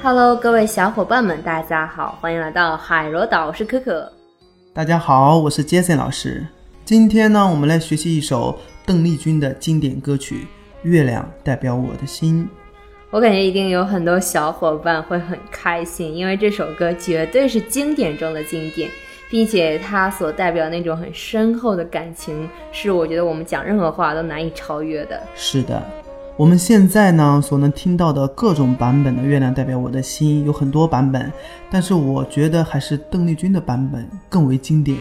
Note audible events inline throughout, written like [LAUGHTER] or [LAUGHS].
Hello，各位小伙伴们，大家好，欢迎来到海螺岛，我是可可。大家好，我是 Jason 老师。今天呢，我们来学习一首邓丽君的经典歌曲《月亮代表我的心》。我感觉一定有很多小伙伴会很开心，因为这首歌绝对是经典中的经典，并且它所代表那种很深厚的感情，是我觉得我们讲任何话都难以超越的。是的，我们现在呢所能听到的各种版本的《月亮代表我的心》有很多版本，但是我觉得还是邓丽君的版本更为经典，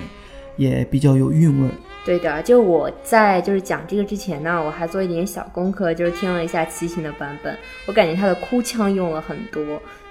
也比较有韵味。对的，就我在就是讲这个之前呢，我还做一点小功课，就是听了一下齐秦的版本，我感觉他的哭腔用了很多，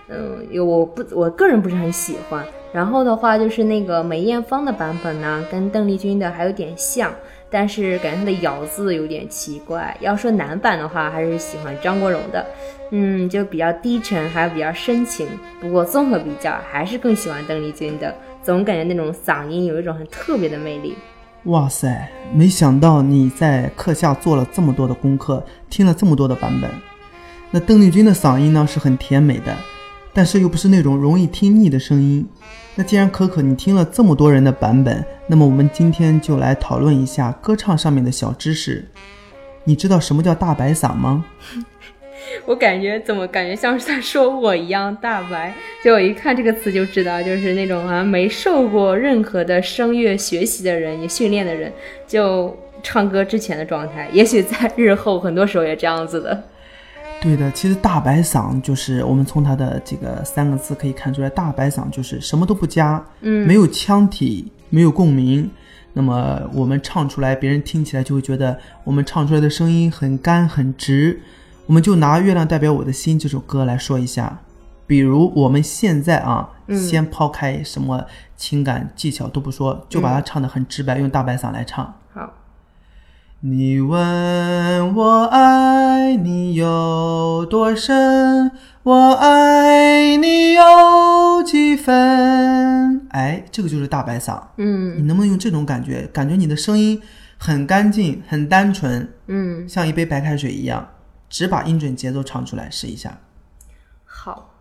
嗯，有我不我个人不是很喜欢。然后的话就是那个梅艳芳的版本呢，跟邓丽君的还有点像，但是感觉他的咬字有点奇怪。要说男版的话，还是喜欢张国荣的，嗯，就比较低沉，还有比较深情。不过综合比较，还是更喜欢邓丽君的，总感觉那种嗓音有一种很特别的魅力。哇塞，没想到你在课下做了这么多的功课，听了这么多的版本。那邓丽君的嗓音呢是很甜美的，但是又不是那种容易听腻的声音。那既然可可你听了这么多人的版本，那么我们今天就来讨论一下歌唱上面的小知识。你知道什么叫大白嗓吗？[LAUGHS] 我感觉怎么感觉像是在说我一样大白？就我一看这个词就知道，就是那种好像没受过任何的声乐学习的人，也训练的人，就唱歌之前的状态。也许在日后很多时候也这样子的。对的，其实大白嗓就是我们从它的这个三个字可以看出来，大白嗓就是什么都不加，嗯，没有腔体，没有共鸣。那么我们唱出来，别人听起来就会觉得我们唱出来的声音很干很直。我们就拿《月亮代表我的心》这首歌来说一下，比如我们现在啊，先抛开什么情感技巧都不说，就把它唱得很直白，用大白嗓来唱。好，你问我爱你有多深，我爱你有几分？哎，这个就是大白嗓。嗯你能不能用这种感觉？感觉你的声音很干净、很单纯，嗯，像一杯白开水一样。只把音准节奏唱出来，试一下。好，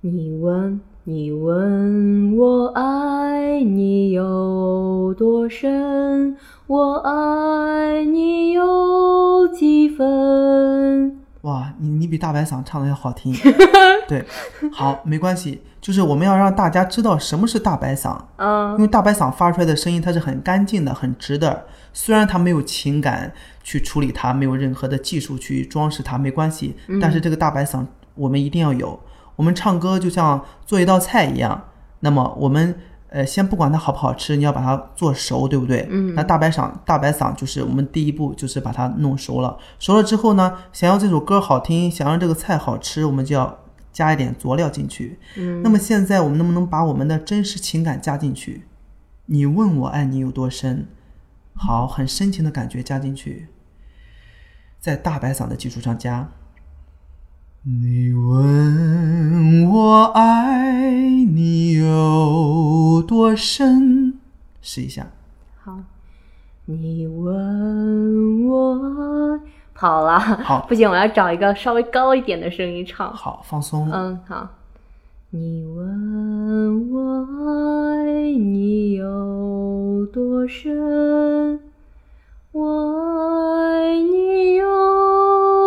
你问你问我爱你有多深，我爱你有几分？哇，你你比大白嗓唱的要好听。[LAUGHS] 对，好，没关系，就是我们要让大家知道什么是大白嗓，嗯因为大白嗓发出来的声音它是很干净的、很直的，虽然它没有情感去处理它，没有任何的技术去装饰它，没关系，但是这个大白嗓我们一定要有。我们唱歌就像做一道菜一样，那么我们呃先不管它好不好吃，你要把它做熟，对不对？嗯那大白嗓大白嗓就是我们第一步，就是把它弄熟了。熟了之后呢，想要这首歌好听，想让这个菜好吃，我们就要加一点佐料进去。嗯那么现在我们能不能把我们的真实情感加进去？你问我爱你有多深，好，很深情的感觉加进去，在大白嗓的基础上加。你问我爱你有多深，试一下。好，你问我跑了，好不行，我要找一个稍微高一点的声音唱。好，放松。嗯，好。你问我爱你有多深，我爱你有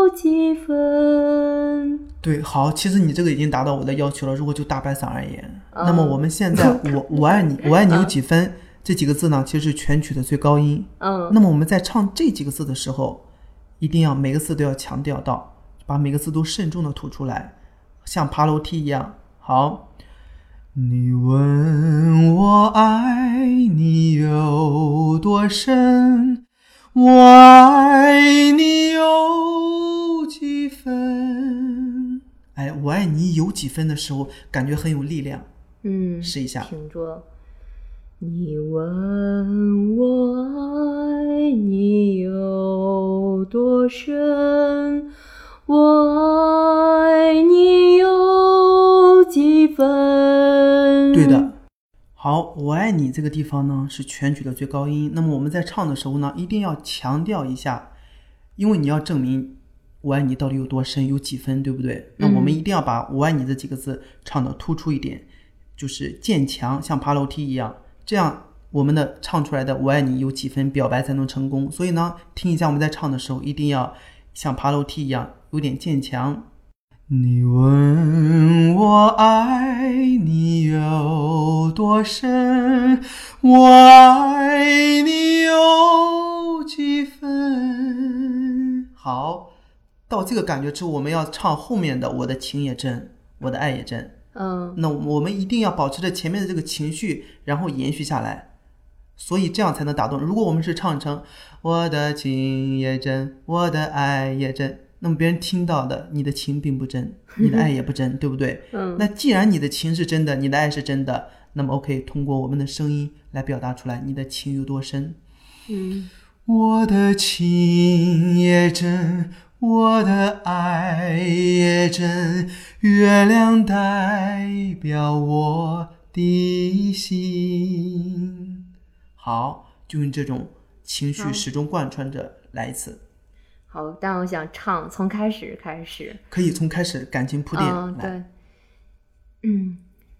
几分？对，好，其实你这个已经达到我的要求了。如果就大白嗓而言，嗯那么我们现在我 [LAUGHS] 我爱你，我爱你有几分？这几个字呢，其实是全曲的最高音。嗯那么我们在唱这几个字的时候，一定要每个字都要强调到，把每个字都慎重的吐出来，像爬楼梯一样。好，你问我爱你有多深，我爱你有几分？哎，我爱你有几分的时候，感觉很有力量。嗯，试一下。挺住。你问我爱你有多深，我爱你有几分？对的。好，我爱你这个地方呢是全曲的最高音。那么我们在唱的时候呢，一定要强调一下，因为你要证明我爱你到底有多深，有几分，对不对？那我们一定要把我爱你这几个字唱的突出一点，就是渐强，像爬楼梯一样，这样我们的唱出来的我爱你有几分，表白才能成功。所以呢，听一下我们在唱的时候，一定要像爬楼梯一样，有点渐强。你问我爱你有多深，我爱你有几分？好，到这个感觉之后，我们要唱后面的“我的情也真，我的爱也真”。嗯那我们一定要保持着前面的这个情绪，然后延续下来，所以这样才能打动。如果我们是唱成“我的情也真，我的爱也真”，那么别人听到的你的情并不真，[LAUGHS] 你的爱也不真，对不对？嗯那既然你的情是真的，你的爱是真的，那么 OK，通过我们的声音来表达出来你的情有多深。嗯我的情也真，我的爱也真，月亮代表我的心。好，就用这种情绪始终贯穿着来一次，好，但我想唱从开始开始。可以从开始感情铺垫。对，嗯，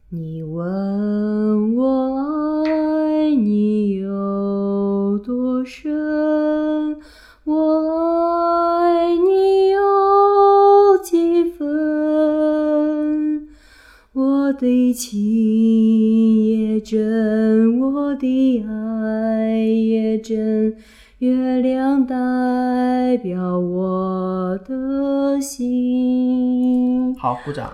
你问我爱你有多深，我爱你有几分？我的情也真，我的爱也真，月亮代表我的心。好，鼓掌，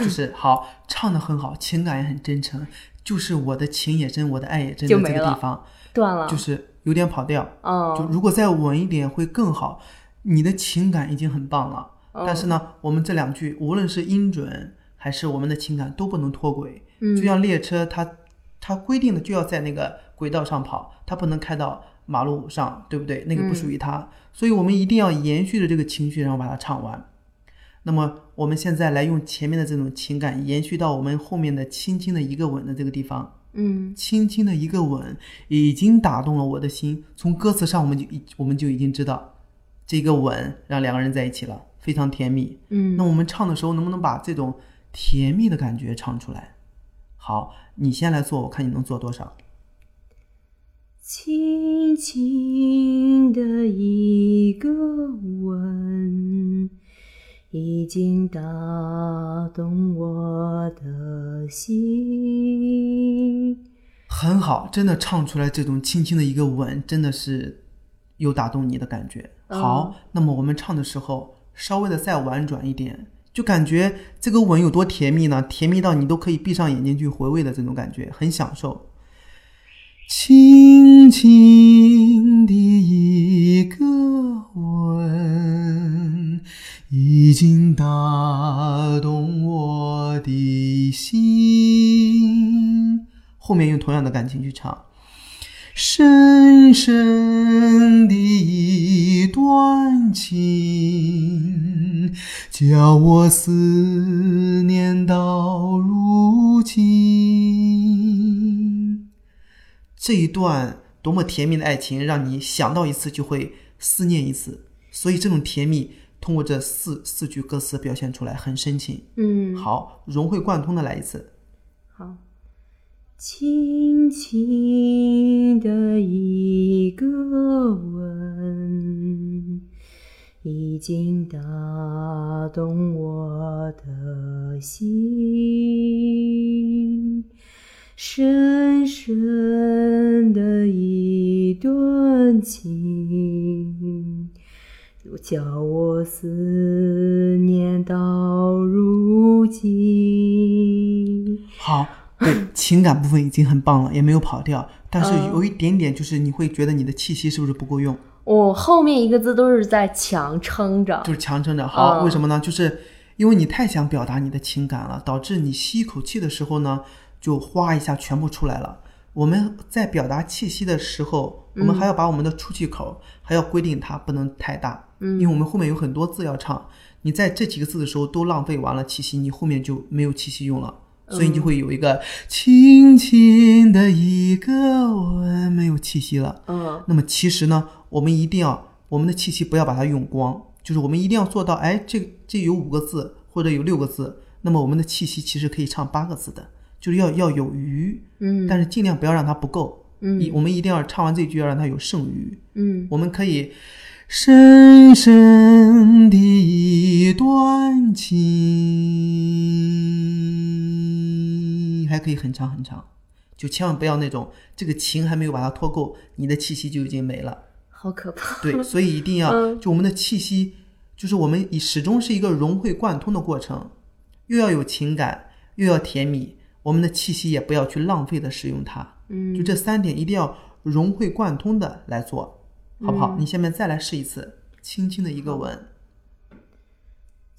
就是好，唱的很好，情感也很真诚，就是我的情也真，我的爱也真的这个地方，断了，就是有点跑调。就，如果再稳一点会更好。你的情感已经很棒了，哦但是呢，我们这两句无论是音准还是我们的情感都不能脱轨。嗯就像列车它它规定的就要在那个轨道上跑，它不能开到马路上，对不对？那个不属于它，所以我们一定要延续着这个情绪，然后把它唱完。那么我们现在来用前面的这种情感延续到我们后面的轻轻的一个吻的这个地方。嗯轻轻的一个吻，已经打动了我的心。从歌词上，我们就已我们就已经知道，这个吻让两个人在一起了，非常甜蜜。嗯那我们唱的时候，能不能把这种甜蜜的感觉唱出来？好，你先来做，我看你能做多少。轻轻的一个吻，已经打动我的心。很好，真的唱出来这种轻轻的一个吻，真的是有打动你的感觉。好，那么我们唱的时候稍微的再婉转一点，就感觉这个吻有多甜蜜呢？甜蜜到你都可以闭上眼睛去回味的这种感觉，很享受。轻轻的一个吻，已经打动我的心。后面用同样的感情去唱。深深的一段情，叫我思念到如今。这一段多么甜蜜的爱情，让你想到一次就会思念一次，所以这种甜蜜通过这四四句歌词表现出来，很深情。嗯，好，融会贯通的来一次。好，轻轻的一个吻，已经打动我的心。深深的一段情，叫我思念到如今。好，对，[LAUGHS] 情感部分已经很棒了，也没有跑调，但是嗯有一点点就是你会觉得你的气息是不是不够用，我、后面一个字都是在强撑着。就是强撑着。好，嗯为什么呢？就是因为你太想表达你的情感了，导致你吸一口气的时候呢，就哗一下全部出来了。我们在表达气息的时候，我们还要把我们的出气口还要规定它不能太大，嗯因为我们后面有很多字要唱，你在这几个字的时候都浪费完了气息，你后面就没有气息用了。所以你就会有一个轻轻的一个吻，没有气息了。嗯那么其实呢，我们一定要我们的气息不要把它用光，就是我们一定要做到，哎，这这有五个字或者有六个字，那么我们的气息其实可以唱八个字的，就是要要有余，嗯但是尽量不要让它不够。嗯一我们一定要唱完这句要让它有剩余。嗯我们可以深深的一段情，还可以很长很长，就千万不要那种这个情还没有把它拖够，你的气息就已经没了。好可怕。对，所以一定要嗯就我们的气息，就是我们以始终是一个融会贯通的过程，又要有情感，又要甜蜜，我们的气息也不要去浪费的使用它。嗯就这三点一定要融会贯通的来做，好不好？嗯你下面再来试一次，轻轻的一个吻，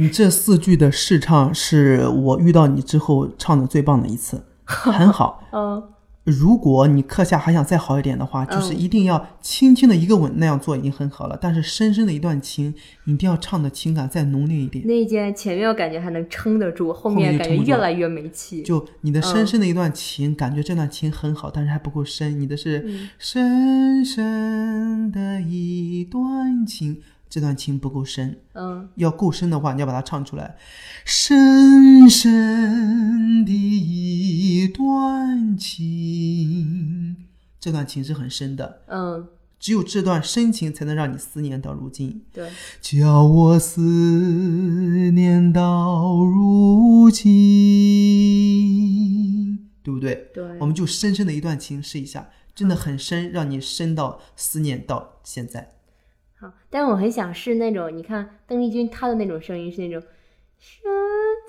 你这四句的试唱是我遇到你之后唱的最棒的一次，[LAUGHS] 很好。嗯如果你课下还想再好一点的话，就是一定要轻轻的一个吻那样做已经很好了，但是深深的一段情，你一定要唱的情感再浓烈一点。那一件前面我感觉还能撑得住，后后面感觉越来越没气。就你的深深的一段情，感觉这段情很好，但是还不够深。你的是嗯深深的一段情，这段情不够深。嗯要够深的话，你要把它唱出来。深深的一段情，这段情是很深的，嗯，只有这段深情才能让你思念到如今。对，叫我思念到如今，对不对？对我们就深深的一段情试一下，真的很深，让你深到思念到现在。好，但是我很想试那种，你看邓丽君她的那种声音是那种深，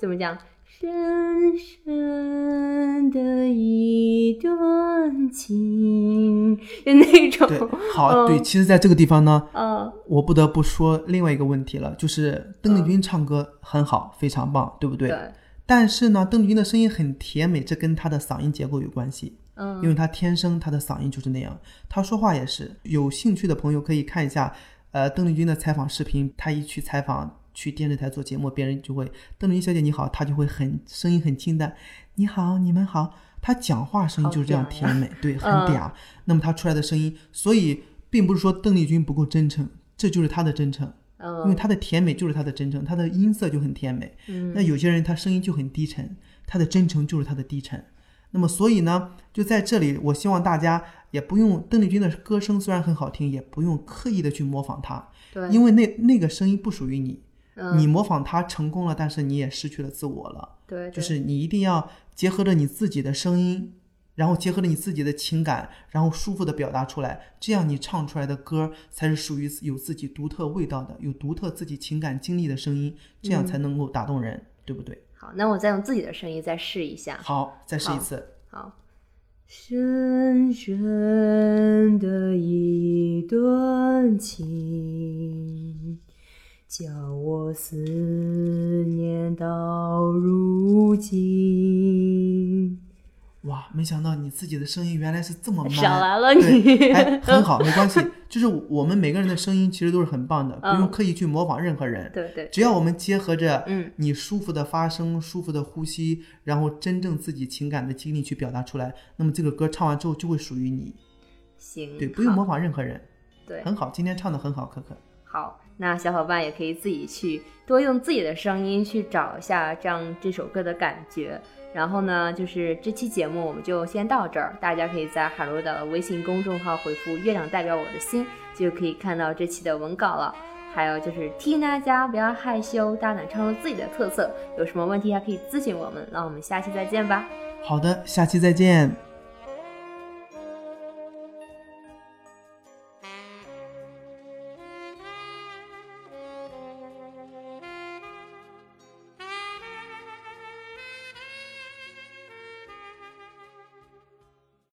怎么讲？深深的一段情，就那种，对，好，对，嗯其实在这个地方呢，嗯我不得不说另外一个问题了，就是邓丽君唱歌很好，非常棒，对不对？对，但是呢，邓丽君的声音很甜美，这跟她的嗓音结构有关系。因嗯为她天生她的嗓音就是那样，她说话也是。有兴趣的朋友可以看一下，呃，邓丽君的采访视频。她一去采访，去电视台做节目，别人就会邓丽君小姐你好，她就会很声音很清淡，你好，你们好。她讲话声音就是这样甜美，[LAUGHS] 对，很嗯嗲。那么她出来的声音，所以并不是说邓丽君不够真诚，这就是她的真诚，因为嗯她的甜美就是她的真诚，她的音色就很甜美。嗯那有些人他声音就很低沉，他的真诚就是他的低沉。那么所以呢，就在这里，我希望大家也不用邓丽君的歌声虽然很好听，也不用刻意的去模仿她，对，因为那那个声音不属于你，嗯。你模仿她成功了，但是你也失去了自我了。对，对。就是你一定要结合着你自己的声音，然后结合着你自己的情感，然后舒服的表达出来，这样你唱出来的歌才是属于有自己独特味道的，有独特自己情感经历的声音，这样才能够打动人，对不对？好，那我再用自己的声音再试一下。好，再试一次。好，深深的一段情，叫我思念到如今。哇，没想到你自己的声音原来是这么 man，少来了你对，哎，很好，没关系。就是我们每个人的声音其实都是很棒的，不用嗯刻意去模仿任何人。对对，只要我们结合着嗯你舒服的发声、舒服的呼吸，然后真正自己情感的经历去表达出来，那么这个歌唱完之后就会属于你。行，对，不用模仿任何人，对，很好。今天唱的很好，可可。好，那小伙伴也可以自己去多用自己的声音去找一下这样这首歌的感觉。然后呢，就是这期节目我们就先到这儿，大家可以在海螺岛的微信公众号回复“月亮代表我的心”，就可以看到这期的文稿了。还有就是提醒大家不要害羞，大胆唱出自己的特色。有什么问题还可以咨询我们。那我们下期再见吧。好的，下期再见。